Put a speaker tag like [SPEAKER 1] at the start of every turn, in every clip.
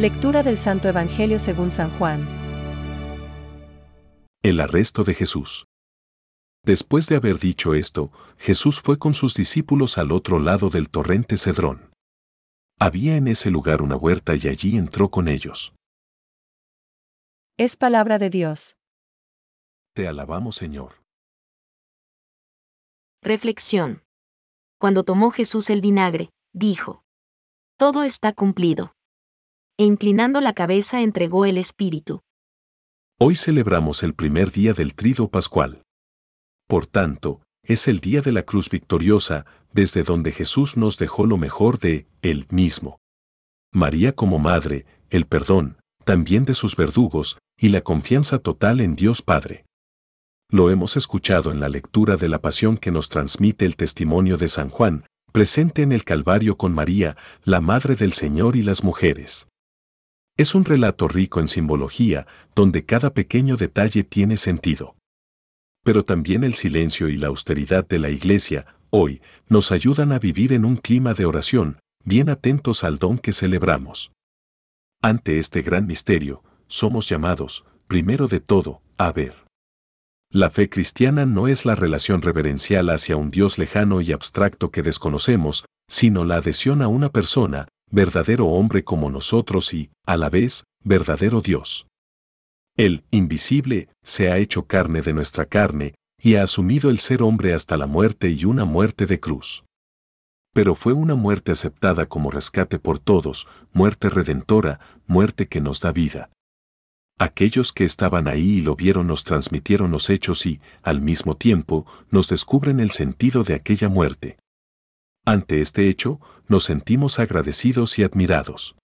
[SPEAKER 1] Lectura del Santo Evangelio según San Juan.
[SPEAKER 2] El arresto de Jesús. Después de haber dicho esto, Jesús fue con sus discípulos al otro lado del torrente Cedrón. Había en ese lugar una huerta y allí entró con ellos.
[SPEAKER 1] Es palabra de Dios.
[SPEAKER 2] Te alabamos, Señor.
[SPEAKER 3] Reflexión. Cuando tomó Jesús el vinagre, dijo, Todo está cumplido. E inclinando la cabeza entregó el Espíritu.
[SPEAKER 2] Hoy celebramos el primer día del trido pascual. Por tanto, es el día de la cruz victoriosa, desde donde Jesús nos dejó lo mejor de Él mismo. María como madre, el perdón, también de sus verdugos, y la confianza total en Dios Padre. Lo hemos escuchado en la lectura de la pasión que nos transmite el testimonio de San Juan, presente en el Calvario con María, la Madre del Señor y las mujeres. Es un relato rico en simbología, donde cada pequeño detalle tiene sentido. Pero también el silencio y la austeridad de la Iglesia, hoy, nos ayudan a vivir en un clima de oración, bien atentos al don que celebramos. Ante este gran misterio, somos llamados, primero de todo, a ver. La fe cristiana no es la relación reverencial hacia un Dios lejano y abstracto que desconocemos, sino la adhesión a una persona, verdadero hombre como nosotros y, a la vez, verdadero Dios. El invisible se ha hecho carne de nuestra carne y ha asumido el ser hombre hasta la muerte y una muerte de cruz. Pero fue una muerte aceptada como rescate por todos, muerte redentora, muerte que nos da vida. Aquellos que estaban ahí y lo vieron nos transmitieron los hechos y, al mismo tiempo, nos descubren el sentido de aquella muerte. Ante este hecho, nos sentimos agradecidos y admirados.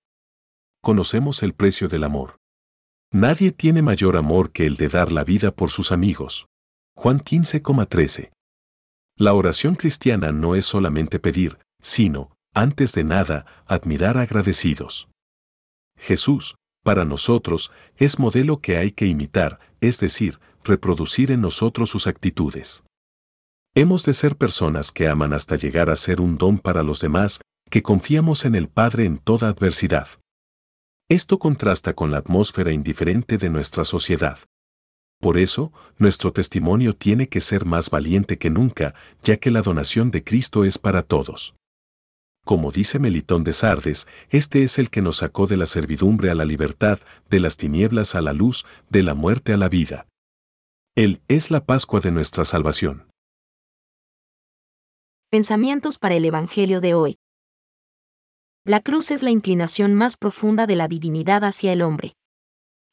[SPEAKER 2] Conocemos el precio del amor. Nadie tiene mayor amor que el de dar la vida por sus amigos. Juan 15,13. La oración cristiana no es solamente pedir, sino, antes de nada, admirar agradecidos. Jesús, para nosotros, es modelo que hay que imitar, es decir, reproducir en nosotros sus actitudes. Hemos de ser personas que aman hasta llegar a ser un don para los demás, que confiamos en el Padre en toda adversidad. Esto contrasta con la atmósfera indiferente de nuestra sociedad. Por eso, nuestro testimonio tiene que ser más valiente que nunca, ya que la donación de Cristo es para todos. Como dice Melitón de Sardes, este es el que nos sacó de la servidumbre a la libertad, de las tinieblas a la luz, de la muerte a la vida. Él es la Pascua de nuestra salvación.
[SPEAKER 3] Pensamientos para el Evangelio de hoy. La cruz es la inclinación más profunda de la divinidad hacia el hombre.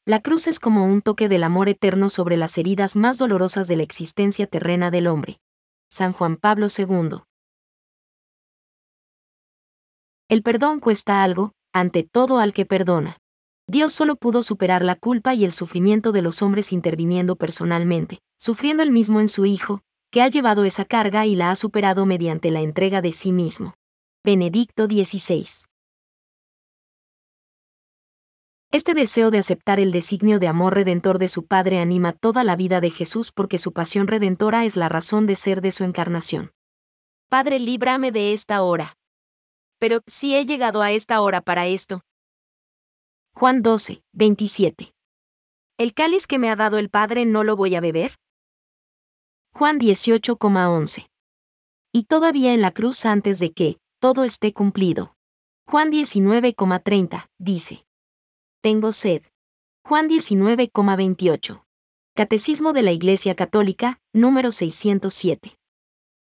[SPEAKER 3] La cruz es como un toque del amor eterno sobre las heridas más dolorosas de la existencia terrena del hombre. San Juan Pablo II. El perdón cuesta algo, ante todo al que perdona. Dios solo pudo superar la culpa y el sufrimiento de los hombres interviniendo personalmente, sufriendo el mismo en su Hijo, que ha llevado esa carga y la ha superado mediante la entrega de sí mismo. Benedicto XVI. Este deseo de aceptar el designio de amor redentor de su Padre anima toda la vida de Jesús porque su pasión redentora es la razón de ser de su encarnación. Padre, líbrame de esta hora pero si he llegado a esta hora para esto. Juan 12, 27. ¿El cáliz que me ha dado el Padre no lo voy a beber? Juan 18,11. Y todavía en la cruz antes de que todo esté cumplido. Juan 19,30 dice. Tengo sed. Juan 19,28. Catecismo de la Iglesia Católica, número 607.